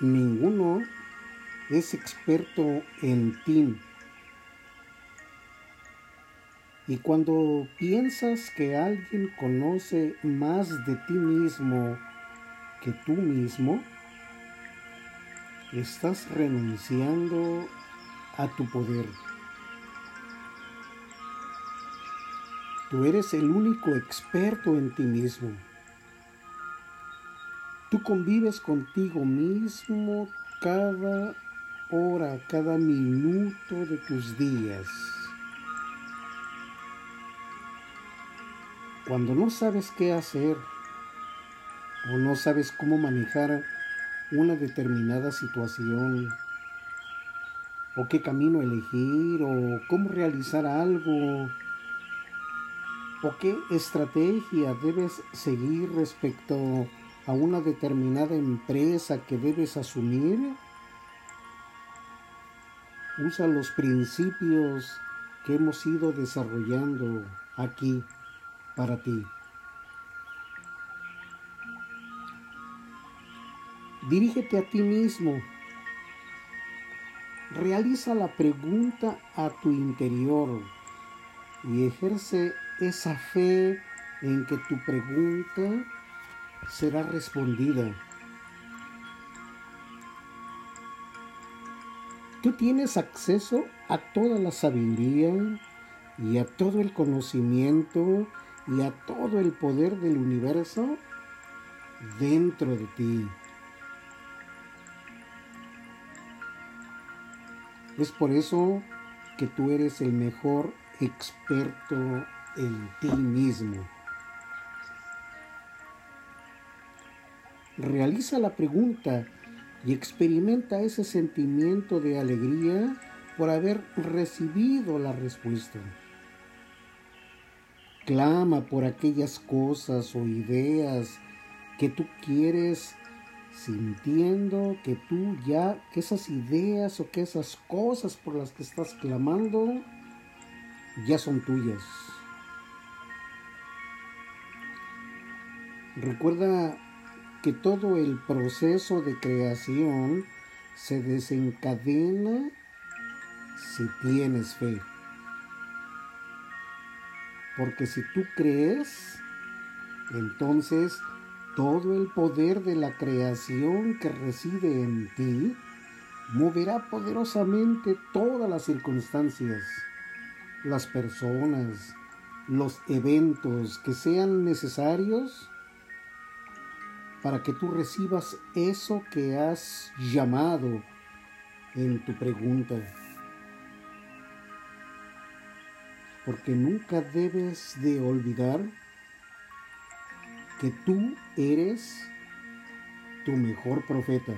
ninguno es experto en ti. Y cuando piensas que alguien conoce más de ti mismo que tú mismo, estás renunciando a tu poder. Tú eres el único experto en ti mismo. Tú convives contigo mismo cada hora, cada minuto de tus días. Cuando no sabes qué hacer o no sabes cómo manejar una determinada situación o qué camino elegir o cómo realizar algo o qué estrategia debes seguir respecto a una determinada empresa que debes asumir, usa los principios que hemos ido desarrollando aquí para ti. Dirígete a ti mismo. Realiza la pregunta a tu interior y ejerce esa fe en que tu pregunta será respondida. Tú tienes acceso a toda la sabiduría y a todo el conocimiento y a todo el poder del universo dentro de ti. Es por eso que tú eres el mejor experto en ti mismo. Realiza la pregunta y experimenta ese sentimiento de alegría por haber recibido la respuesta. Clama por aquellas cosas o ideas que tú quieres sintiendo que tú ya, que esas ideas o que esas cosas por las que estás clamando ya son tuyas. Recuerda que todo el proceso de creación se desencadena si tienes fe. Porque si tú crees, entonces todo el poder de la creación que reside en ti moverá poderosamente todas las circunstancias, las personas, los eventos que sean necesarios para que tú recibas eso que has llamado en tu pregunta. Porque nunca debes de olvidar que tú eres tu mejor profeta.